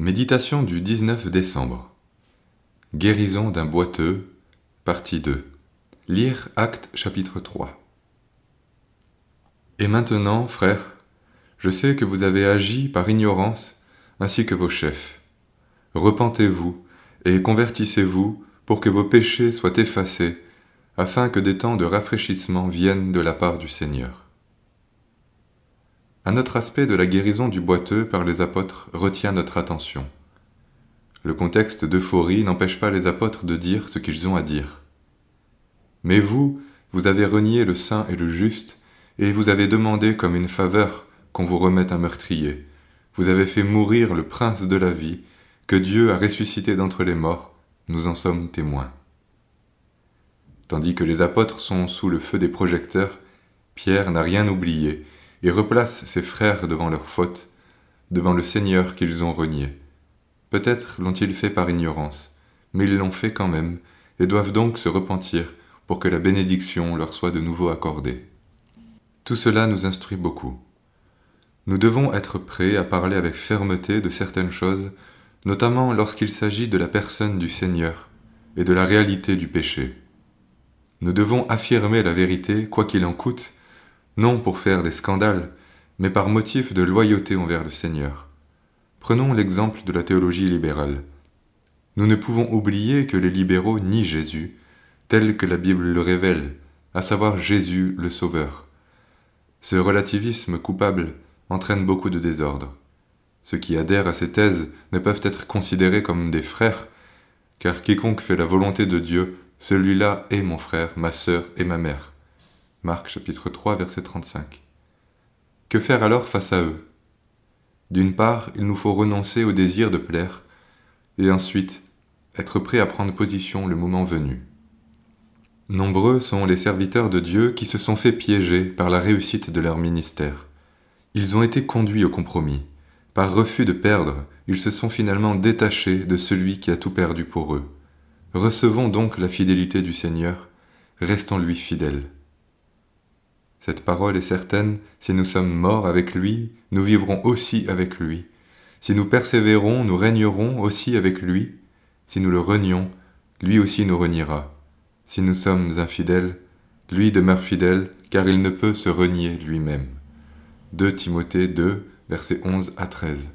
Méditation du 19 décembre. Guérison d'un boiteux, partie 2. Lire Acte chapitre 3. Et maintenant, frères, je sais que vous avez agi par ignorance, ainsi que vos chefs. Repentez-vous et convertissez-vous pour que vos péchés soient effacés, afin que des temps de rafraîchissement viennent de la part du Seigneur. Un autre aspect de la guérison du boiteux par les apôtres retient notre attention. Le contexte d'euphorie n'empêche pas les apôtres de dire ce qu'ils ont à dire. Mais vous, vous avez renié le saint et le juste, et vous avez demandé comme une faveur qu'on vous remette un meurtrier. Vous avez fait mourir le prince de la vie, que Dieu a ressuscité d'entre les morts, nous en sommes témoins. Tandis que les apôtres sont sous le feu des projecteurs, Pierre n'a rien oublié et replace ses frères devant leurs fautes, devant le Seigneur qu'ils ont renié. Peut-être l'ont-ils fait par ignorance, mais ils l'ont fait quand même, et doivent donc se repentir pour que la bénédiction leur soit de nouveau accordée. Tout cela nous instruit beaucoup. Nous devons être prêts à parler avec fermeté de certaines choses, notamment lorsqu'il s'agit de la personne du Seigneur et de la réalité du péché. Nous devons affirmer la vérité quoi qu'il en coûte, non pour faire des scandales, mais par motif de loyauté envers le Seigneur. Prenons l'exemple de la théologie libérale. Nous ne pouvons oublier que les libéraux nient Jésus, tel que la Bible le révèle, à savoir Jésus le Sauveur. Ce relativisme coupable entraîne beaucoup de désordre. Ceux qui adhèrent à ces thèses ne peuvent être considérés comme des frères, car quiconque fait la volonté de Dieu, celui-là est mon frère, ma sœur et ma mère. Marc chapitre 3 verset 35. Que faire alors face à eux? D'une part, il nous faut renoncer au désir de plaire, et ensuite être prêt à prendre position le moment venu. Nombreux sont les serviteurs de Dieu qui se sont fait piéger par la réussite de leur ministère. Ils ont été conduits au compromis. Par refus de perdre, ils se sont finalement détachés de celui qui a tout perdu pour eux. Recevons donc la fidélité du Seigneur, restons-lui fidèles. Cette parole est certaine, si nous sommes morts avec lui, nous vivrons aussi avec lui. Si nous persévérons, nous régnerons aussi avec lui. Si nous le renions, lui aussi nous reniera. Si nous sommes infidèles, lui demeure fidèle, car il ne peut se renier lui-même. 2 Timothée 2, versets 11 à 13.